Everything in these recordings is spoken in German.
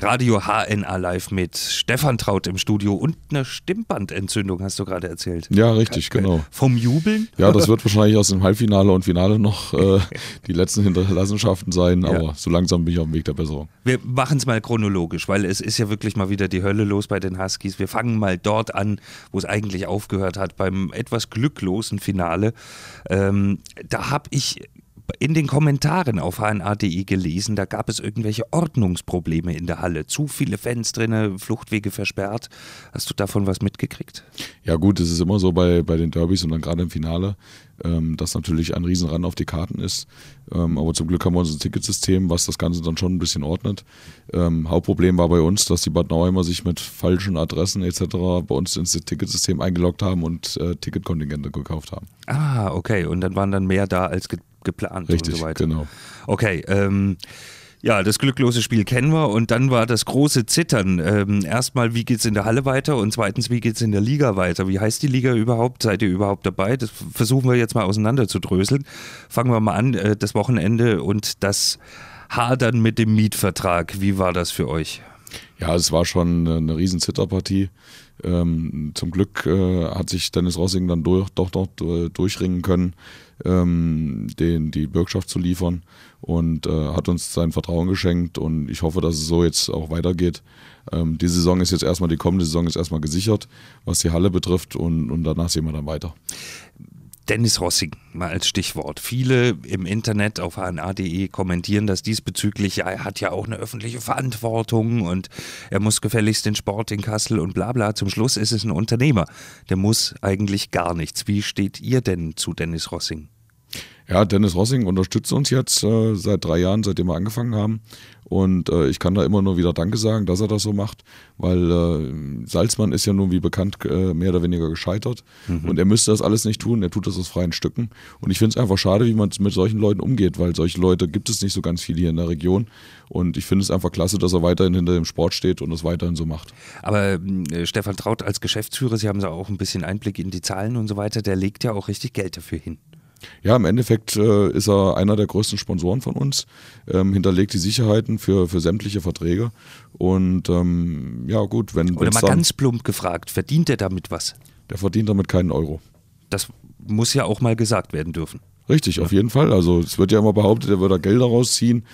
Radio HNA Live mit Stefan Traut im Studio und einer Stimmbandentzündung, hast du gerade erzählt. Ja, richtig, genau. Vom Jubeln? Ja, das wird wahrscheinlich aus dem Halbfinale und Finale noch äh, die letzten Hinterlassenschaften sein, aber ja. so langsam bin ich auf dem Weg der Besserung. Wir machen es mal chronologisch, weil es ist ja wirklich mal wieder die Hölle los bei den Huskies. Wir fangen mal dort an, wo es eigentlich aufgehört hat, beim etwas glücklosen Finale. Ähm, da habe ich in den Kommentaren auf hna.de gelesen, da gab es irgendwelche Ordnungsprobleme in der Halle. Zu viele Fans drin, Fluchtwege versperrt. Hast du davon was mitgekriegt? Ja gut, es ist immer so bei, bei den Derbys und dann gerade im Finale, ähm, dass natürlich ein Riesenrand auf die Karten ist. Ähm, aber zum Glück haben wir unser Ticketsystem, was das Ganze dann schon ein bisschen ordnet. Ähm, Hauptproblem war bei uns, dass die Bad Nauheimer sich mit falschen Adressen etc. bei uns ins Ticketsystem eingeloggt haben und äh, Ticketkontingente gekauft haben. Ah, okay. Und dann waren dann mehr da als ge geplant Richtig, und so weiter. genau. Okay, ähm, ja, das glücklose Spiel kennen wir und dann war das große Zittern. Ähm, erstmal, wie geht es in der Halle weiter und zweitens, wie geht es in der Liga weiter? Wie heißt die Liga überhaupt? Seid ihr überhaupt dabei? Das versuchen wir jetzt mal auseinander zu dröseln. Fangen wir mal an, äh, das Wochenende und das Hadern mit dem Mietvertrag. Wie war das für euch? Ja, es war schon eine riesen Zitterpartie. Ähm, zum Glück äh, hat sich Dennis Rossing dann durch, doch noch äh, durchringen können, ähm, den, die Bürgschaft zu liefern und äh, hat uns sein Vertrauen geschenkt und ich hoffe, dass es so jetzt auch weitergeht. Ähm, die Saison ist jetzt erstmal, die kommende Saison ist erstmal gesichert, was die Halle betrifft und, und danach sehen wir dann weiter. Dennis Rossing mal als Stichwort. Viele im Internet auf hna.de kommentieren das diesbezüglich. Ja, er hat ja auch eine öffentliche Verantwortung und er muss gefälligst den Sport in Kassel und bla bla. Zum Schluss ist es ein Unternehmer. Der muss eigentlich gar nichts. Wie steht ihr denn zu Dennis Rossing? Ja, Dennis Rossing unterstützt uns jetzt äh, seit drei Jahren, seitdem wir angefangen haben. Und äh, ich kann da immer nur wieder Danke sagen, dass er das so macht, weil äh, Salzmann ist ja nun wie bekannt äh, mehr oder weniger gescheitert. Mhm. Und er müsste das alles nicht tun, er tut das aus freien Stücken. Und ich finde es einfach schade, wie man mit solchen Leuten umgeht, weil solche Leute gibt es nicht so ganz viele hier in der Region. Und ich finde es einfach klasse, dass er weiterhin hinter dem Sport steht und es weiterhin so macht. Aber äh, Stefan Traut als Geschäftsführer, Sie haben da auch ein bisschen Einblick in die Zahlen und so weiter, der legt ja auch richtig Geld dafür hin. Ja, im Endeffekt äh, ist er einer der größten Sponsoren von uns, ähm, hinterlegt die Sicherheiten für, für sämtliche Verträge. Und ähm, ja, gut, wenn. Oder mal ganz plump gefragt, verdient er damit was? Der verdient damit keinen Euro. Das muss ja auch mal gesagt werden dürfen. Richtig, ja. auf jeden Fall. Also es wird ja immer behauptet, er würde da Gelder rausziehen.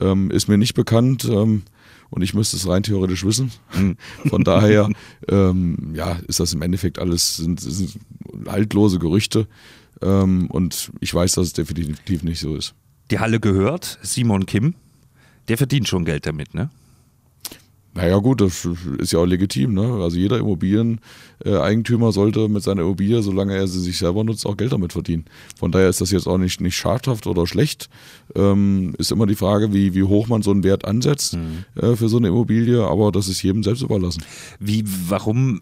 Ähm, ist mir nicht bekannt ähm, und ich müsste es rein theoretisch wissen. Hm. Von daher ähm, ja, ist das im Endeffekt alles sind, sind haltlose Gerüchte. Ähm, und ich weiß, dass es definitiv nicht so ist. Die Halle gehört Simon Kim. Der verdient schon Geld damit, ne? Naja gut, das ist ja auch legitim. Ne? Also jeder Immobilieneigentümer sollte mit seiner Immobilie, solange er sie sich selber nutzt, auch Geld damit verdienen. Von daher ist das jetzt auch nicht, nicht schadhaft oder schlecht. Ähm, ist immer die Frage, wie, wie hoch man so einen Wert ansetzt mhm. äh, für so eine Immobilie, aber das ist jedem selbst überlassen. Wie, warum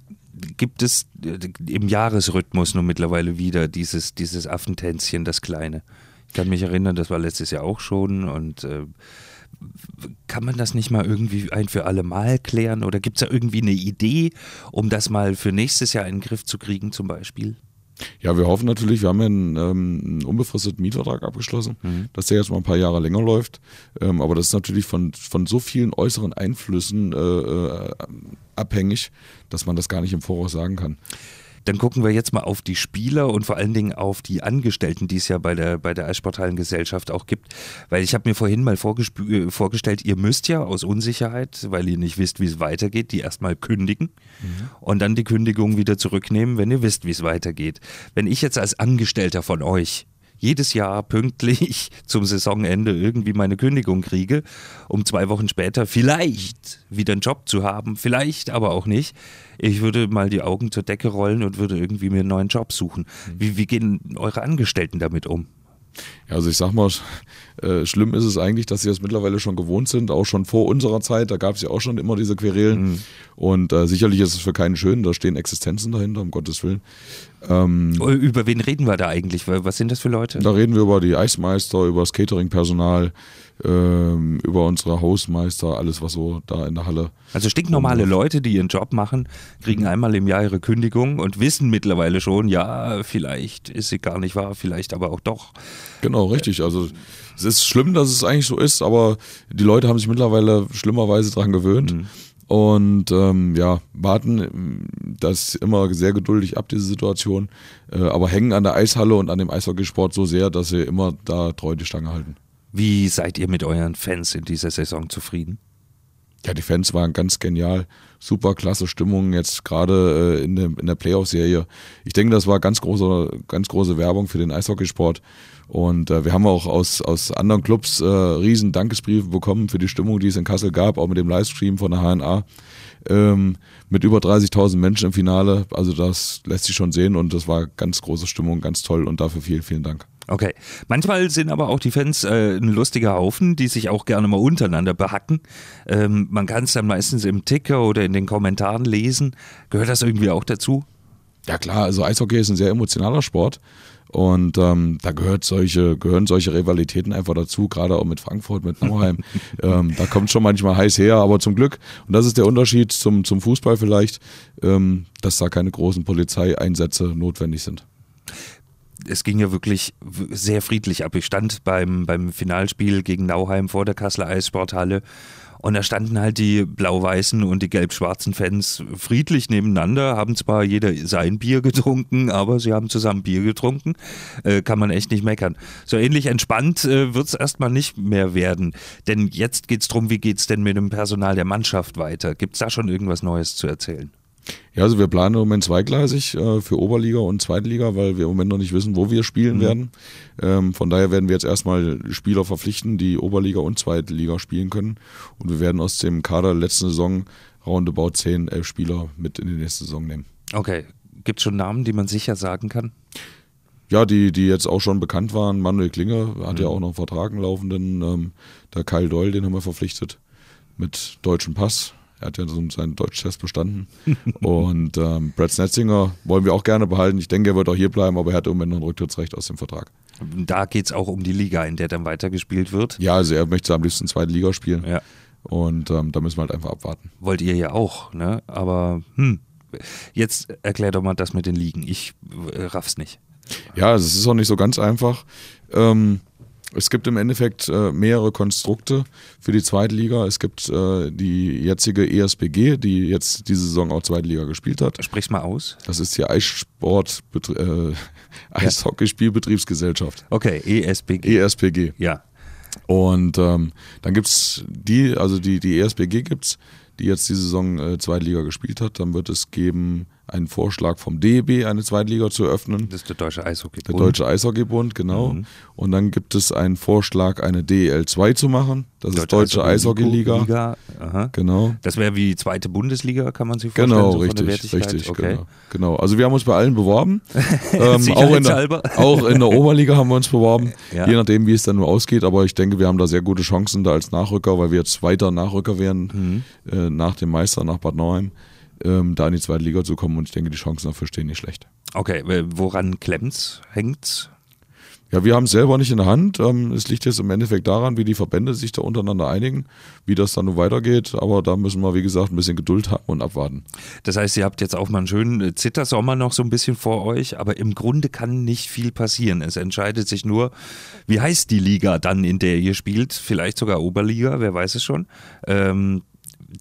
gibt es äh, im Jahresrhythmus nur mittlerweile wieder dieses, dieses Affentänzchen, das Kleine. Ich kann mich erinnern, das war letztes Jahr auch schon und äh, kann man das nicht mal irgendwie ein für alle Mal klären oder gibt es da irgendwie eine Idee, um das mal für nächstes Jahr in den Griff zu kriegen zum Beispiel? Ja, wir hoffen natürlich, wir haben ja einen, ähm, einen unbefristeten Mietvertrag abgeschlossen, mhm. dass der jetzt mal ein paar Jahre länger läuft. Ähm, aber das ist natürlich von, von so vielen äußeren Einflüssen äh, äh, abhängig, dass man das gar nicht im Voraus sagen kann. Dann gucken wir jetzt mal auf die Spieler und vor allen Dingen auf die Angestellten, die es ja bei der, bei der Eissporthallengesellschaft auch gibt. Weil ich habe mir vorhin mal äh, vorgestellt, ihr müsst ja aus Unsicherheit, weil ihr nicht wisst, wie es weitergeht, die erstmal kündigen mhm. und dann die Kündigung wieder zurücknehmen, wenn ihr wisst, wie es weitergeht. Wenn ich jetzt als Angestellter von euch jedes Jahr pünktlich zum Saisonende irgendwie meine Kündigung kriege, um zwei Wochen später vielleicht wieder einen Job zu haben, vielleicht aber auch nicht. Ich würde mal die Augen zur Decke rollen und würde irgendwie mir einen neuen Job suchen. Mhm. Wie, wie gehen eure Angestellten damit um? Ja, also ich sag mal, äh, schlimm ist es eigentlich, dass sie das mittlerweile schon gewohnt sind, auch schon vor unserer Zeit, da gab es ja auch schon immer diese Querelen. Mhm. Und äh, sicherlich ist es für keinen schön, da stehen Existenzen dahinter, um Gottes Willen. Ähm, Über wen reden wir da eigentlich? Was sind das für Leute? Da reden wir über die Eismeister, über das Catering-Personal, ähm, über unsere Hausmeister, alles was so da in der Halle. Also stinknormale Leute, die ihren Job machen, kriegen einmal im Jahr ihre Kündigung und wissen mittlerweile schon, ja, vielleicht ist sie gar nicht wahr, vielleicht aber auch doch. Genau, richtig. Also es ist schlimm, dass es eigentlich so ist, aber die Leute haben sich mittlerweile schlimmerweise daran gewöhnt. Mhm. Und ähm, ja, warten das immer sehr geduldig ab, diese Situation, äh, aber hängen an der Eishalle und an dem Eishockeysport so sehr, dass sie immer da treu die Stange halten. Wie seid ihr mit euren Fans in dieser Saison zufrieden? Ja, die Fans waren ganz genial. Super klasse Stimmung jetzt gerade äh, in der, in der Playoff-Serie. Ich denke, das war ganz große, ganz große Werbung für den Eishockeysport. Und äh, wir haben auch aus, aus anderen Clubs äh, riesen Dankesbriefe bekommen für die Stimmung, die es in Kassel gab, auch mit dem Livestream von der HNA. Ähm, mit über 30.000 Menschen im Finale. Also das lässt sich schon sehen und das war ganz große Stimmung, ganz toll und dafür vielen, vielen Dank. Okay. Manchmal sind aber auch die Fans äh, ein lustiger Haufen, die sich auch gerne mal untereinander behacken. Ähm, man kann es dann meistens im Ticker oder in den Kommentaren lesen. Gehört das irgendwie auch dazu? Ja klar, also Eishockey ist ein sehr emotionaler Sport und ähm, da gehört solche, gehören solche Rivalitäten einfach dazu, gerade auch mit Frankfurt, mit Nauheim. ähm, da kommt schon manchmal heiß her, aber zum Glück, und das ist der Unterschied zum, zum Fußball vielleicht, ähm, dass da keine großen Polizeieinsätze notwendig sind es ging ja wirklich sehr friedlich ab. Ich stand beim, beim Finalspiel gegen Nauheim vor der Kasseler Eissporthalle und da standen halt die blau-weißen und die gelb-schwarzen Fans friedlich nebeneinander, haben zwar jeder sein Bier getrunken, aber sie haben zusammen Bier getrunken. Äh, kann man echt nicht meckern. So ähnlich entspannt äh, wird es erstmal nicht mehr werden. Denn jetzt geht es darum, wie geht es denn mit dem Personal der Mannschaft weiter? Gibt es da schon irgendwas Neues zu erzählen? Ja, also wir planen im Moment zweigleisig äh, für Oberliga und Zweitliga, weil wir im Moment noch nicht wissen, wo wir spielen mhm. werden. Ähm, von daher werden wir jetzt erstmal Spieler verpflichten, die Oberliga und Zweitliga spielen können. Und wir werden aus dem Kader letzten Saison roundabout 10, 11 Spieler mit in die nächste Saison nehmen. Okay. Gibt es schon Namen, die man sicher sagen kann? Ja, die, die jetzt auch schon bekannt waren. Manuel Klinger hat mhm. ja auch noch einen Vertrag laufenden. Ähm, der Kyle Doyle, den haben wir verpflichtet mit deutschem Pass er hat ja so seinen Deutschtest bestanden. und ähm, Brad Snetzinger wollen wir auch gerne behalten. Ich denke, er wird auch hier bleiben, aber er hat im Moment noch ein Rücktrittsrecht aus dem Vertrag. Da geht es auch um die Liga, in der dann weitergespielt wird. Ja, also er möchte am liebsten zweite Liga spielen. Ja. Und ähm, da müssen wir halt einfach abwarten. Wollt ihr ja auch, ne? Aber hm. Jetzt erklär doch mal das mit den Ligen. Ich äh, raff's nicht. Ja, es ist auch nicht so ganz einfach. Ähm, es gibt im Endeffekt äh, mehrere Konstrukte für die Zweitliga. Es gibt äh, die jetzige ESBG, die jetzt diese Saison auch Zweitliga gespielt hat. Sprich's mal aus. Das ist die Eissport äh, Eishockeyspielbetriebsgesellschaft. Okay, ESBG. ESPG. Ja. Und ähm, dann gibt es die, also die, die ESBG gibt es, die jetzt die Saison äh, Zweitliga gespielt hat. Dann wird es geben einen Vorschlag vom DEB, eine Zweitliga zu eröffnen. Das ist der Deutsche Eishockeybund. Der Deutsche Eishockeybund, genau. Mhm. Und dann gibt es einen Vorschlag, eine DEL 2 zu machen. Das Deutsche ist Deutsche Eishockeyliga. Liga. Genau. Das wäre wie zweite Bundesliga, kann man sich vorstellen. Genau, so richtig, richtig. Okay. Genau, genau. Also wir haben uns bei allen beworben. ähm, auch, in der, auch in der Oberliga haben wir uns beworben. Ja. Je nachdem, wie es dann nur ausgeht. Aber ich denke, wir haben da sehr gute Chancen da als Nachrücker, weil wir jetzt weiter Nachrücker werden mhm. äh, nach dem Meister, nach Bad Nauheim ähm, da in die zweite Liga zu kommen und ich denke, die Chancen dafür stehen nicht schlecht. Okay, woran klemmt's, hängt's? Ja, wir haben es selber nicht in der Hand. Ähm, es liegt jetzt im Endeffekt daran, wie die Verbände sich da untereinander einigen, wie das dann nun weitergeht. Aber da müssen wir, wie gesagt, ein bisschen Geduld haben und abwarten. Das heißt, ihr habt jetzt auch mal einen schönen äh, Zittersommer noch so ein bisschen vor euch, aber im Grunde kann nicht viel passieren. Es entscheidet sich nur, wie heißt die Liga dann, in der ihr spielt? Vielleicht sogar Oberliga, wer weiß es schon. Ähm,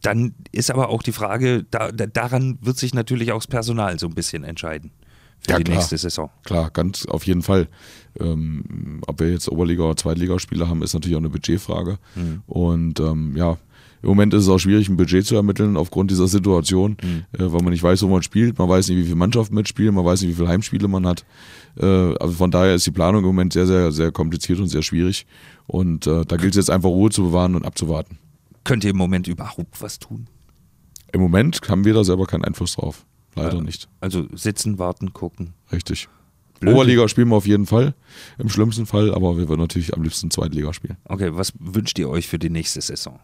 dann ist aber auch die Frage, da, da, daran wird sich natürlich auch das Personal so ein bisschen entscheiden für ja, die klar, nächste Saison. Klar, ganz auf jeden Fall. Ähm, ob wir jetzt Oberliga- oder Zweitligaspieler haben, ist natürlich auch eine Budgetfrage. Mhm. Und ähm, ja, im Moment ist es auch schwierig, ein Budget zu ermitteln aufgrund dieser Situation, mhm. äh, weil man nicht weiß, wo man spielt, man weiß nicht, wie viele Mannschaften mitspielen, man weiß nicht, wie viele Heimspiele man hat. Äh, also von daher ist die Planung im Moment sehr, sehr, sehr kompliziert und sehr schwierig. Und äh, da gilt es jetzt einfach Ruhe zu bewahren und abzuwarten. Könnt ihr im Moment überhaupt was tun? Im Moment haben wir da selber keinen Einfluss drauf. Leider ja, nicht. Also sitzen, warten, gucken. Richtig. Blöd. Oberliga spielen wir auf jeden Fall, im schlimmsten Fall, aber wir würden natürlich am liebsten Zweitliga spielen. Okay, was wünscht ihr euch für die nächste Saison?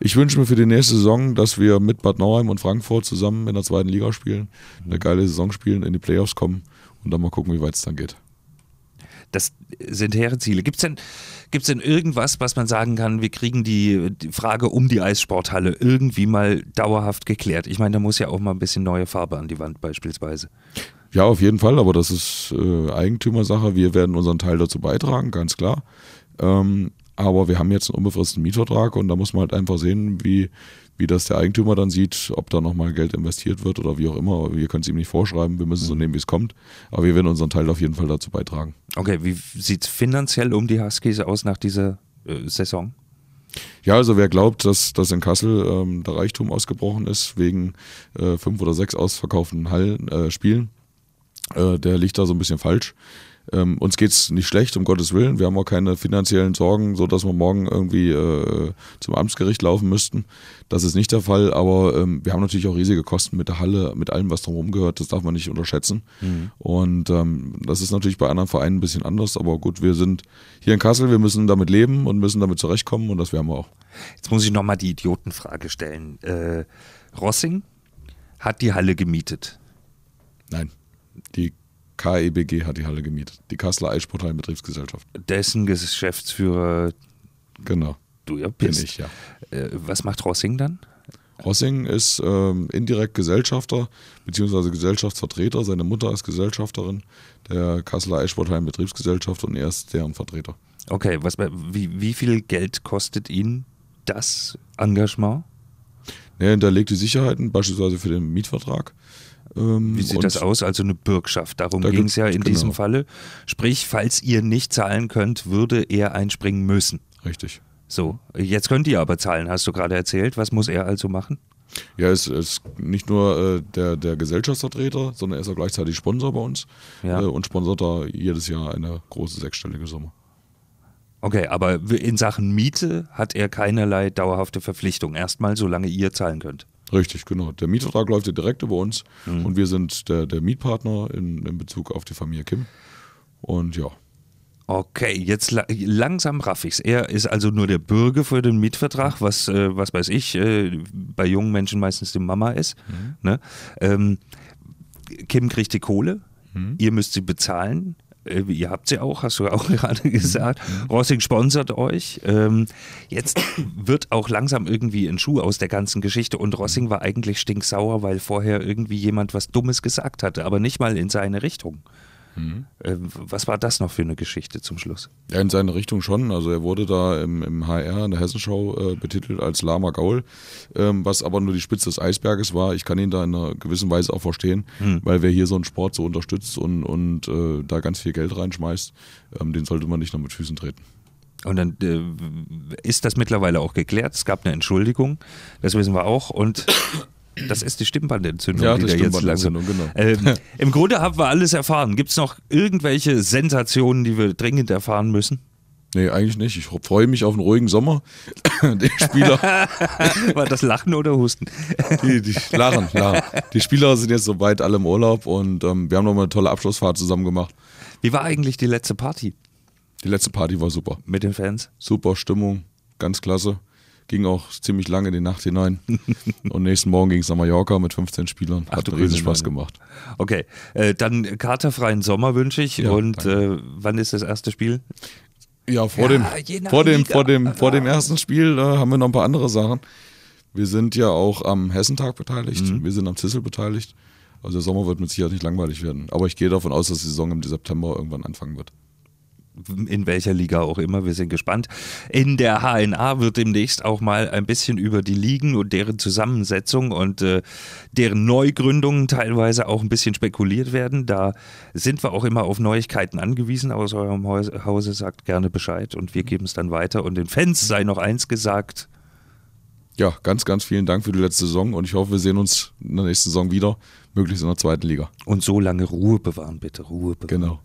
Ich wünsche mir für die nächste Saison, dass wir mit Bad Nauheim und Frankfurt zusammen in der zweiten Liga spielen, eine geile Saison spielen, in die Playoffs kommen und dann mal gucken, wie weit es dann geht. Das sind hehre Ziele. Gibt es denn, gibt's denn irgendwas, was man sagen kann, wir kriegen die, die, Frage um die Eissporthalle irgendwie mal dauerhaft geklärt? Ich meine, da muss ja auch mal ein bisschen neue Farbe an die Wand beispielsweise. Ja, auf jeden Fall, aber das ist äh, Eigentümersache. Wir werden unseren Teil dazu beitragen, ganz klar. Ähm, aber wir haben jetzt einen unbefristeten Mietvertrag und da muss man halt einfach sehen, wie, wie das der Eigentümer dann sieht, ob da nochmal Geld investiert wird oder wie auch immer. Wir können es ihm nicht vorschreiben, wir müssen es so nehmen, wie es kommt. Aber wir werden unseren Teil auf jeden Fall dazu beitragen. Okay, wie sieht es finanziell um die Huskies aus nach dieser äh, Saison? Ja, also wer glaubt, dass, dass in Kassel ähm, der Reichtum ausgebrochen ist wegen äh, fünf oder sechs ausverkauften Hallen, äh, Spielen, äh, der liegt da so ein bisschen falsch. Ähm, uns es nicht schlecht, um Gottes Willen. Wir haben auch keine finanziellen Sorgen, so dass wir morgen irgendwie äh, zum Amtsgericht laufen müssten. Das ist nicht der Fall, aber ähm, wir haben natürlich auch riesige Kosten mit der Halle, mit allem, was drumherum gehört. Das darf man nicht unterschätzen. Mhm. Und ähm, das ist natürlich bei anderen Vereinen ein bisschen anders, aber gut, wir sind hier in Kassel, wir müssen damit leben und müssen damit zurechtkommen und das werden wir auch. Jetzt muss ich nochmal die Idiotenfrage stellen. Äh, Rossing hat die Halle gemietet. Nein, die KEBG hat die Halle gemietet. Die Kasseler Eissporthalle Betriebsgesellschaft. Dessen Geschäftsführer. Genau. Du ja bist. Bin ich, ja. Äh, was macht Rossing dann? Rossing ist ähm, indirekt Gesellschafter bzw. Gesellschaftsvertreter. Seine Mutter ist Gesellschafterin der Kasseler Eissportheim Betriebsgesellschaft und er ist deren Vertreter. Okay, was, wie, wie viel Geld kostet ihn das Engagement? Er die Sicherheiten, beispielsweise für den Mietvertrag. Ähm, Wie sieht das aus? Also eine Bürgschaft. Darum da ging es ja in genau. diesem Falle. Sprich, falls ihr nicht zahlen könnt, würde er einspringen müssen. Richtig. So, jetzt könnt ihr aber zahlen, hast du gerade erzählt. Was muss er also machen? Ja, es ist nicht nur äh, der, der Gesellschaftsvertreter, sondern er ist auch gleichzeitig Sponsor bei uns ja. äh, und sponsert da jedes Jahr eine große sechsstellige Summe. Okay, aber in Sachen Miete hat er keinerlei dauerhafte Verpflichtung. Erstmal, solange ihr zahlen könnt. Richtig, genau. Der Mietvertrag läuft ja direkt über uns mhm. und wir sind der, der Mietpartner in, in Bezug auf die Familie Kim. Und ja. Okay, jetzt la langsam raff ich's. Er ist also nur der Bürger für den Mietvertrag, was, äh, was weiß ich, äh, bei jungen Menschen meistens die Mama ist. Mhm. Ne? Ähm, Kim kriegt die Kohle, mhm. ihr müsst sie bezahlen. Äh, ihr habt sie auch, hast du auch gerade gesagt. Mhm. Rossing sponsert euch. Ähm, jetzt wird auch langsam irgendwie ein Schuh aus der ganzen Geschichte und Rossing war eigentlich stinksauer, weil vorher irgendwie jemand was Dummes gesagt hatte, aber nicht mal in seine Richtung. Mhm. Was war das noch für eine Geschichte zum Schluss? Ja, in seine Richtung schon. Also er wurde da im, im HR, in der Hessenschau, äh, betitelt als Lama Gaul, ähm, was aber nur die Spitze des Eisberges war. Ich kann ihn da in einer gewissen Weise auch verstehen, mhm. weil wer hier so einen Sport so unterstützt und, und äh, da ganz viel Geld reinschmeißt, ähm, den sollte man nicht noch mit Füßen treten. Und dann äh, ist das mittlerweile auch geklärt. Es gab eine Entschuldigung, das wissen wir auch. Und das ist die Stimmbandentzündung, ja, die da jetzt langsam. Genau. Ähm, Im Grunde haben wir alles erfahren. Gibt es noch irgendwelche Sensationen, die wir dringend erfahren müssen? Nee, eigentlich nicht. Ich freue mich auf einen ruhigen Sommer. die Spieler. War das Lachen oder Husten? die, die lachen, lachen. Die Spieler sind jetzt soweit alle im Urlaub und ähm, wir haben nochmal eine tolle Abschlussfahrt zusammen gemacht. Wie war eigentlich die letzte Party? Die letzte Party war super. Mit den Fans? Super Stimmung, ganz klasse ging auch ziemlich lange in die Nacht hinein. und nächsten Morgen ging es nach Mallorca mit 15 Spielern. Ach, Hat riesig Spaß gemacht. Okay, äh, dann katerfreien Sommer wünsche ich. Ja, und äh, wann ist das erste Spiel? Ja, vor, ja, dem, vor, dem, vor, dem, vor dem ersten Spiel äh, haben wir noch ein paar andere Sachen. Wir sind ja auch am Hessentag beteiligt. Mhm. Wir sind am Zissel beteiligt. Also der Sommer wird mit Sicherheit nicht langweilig werden. Aber ich gehe davon aus, dass die Saison im September irgendwann anfangen wird in welcher Liga auch immer, wir sind gespannt. In der HNA wird demnächst auch mal ein bisschen über die Ligen und deren Zusammensetzung und äh, deren Neugründungen teilweise auch ein bisschen spekuliert werden. Da sind wir auch immer auf Neuigkeiten angewiesen aus eurem Hause. Sagt gerne Bescheid und wir geben es dann weiter. Und den Fans sei noch eins gesagt. Ja, ganz, ganz vielen Dank für die letzte Saison und ich hoffe, wir sehen uns in der nächsten Saison wieder, möglichst in der zweiten Liga. Und so lange Ruhe bewahren, bitte. Ruhe bewahren. Genau.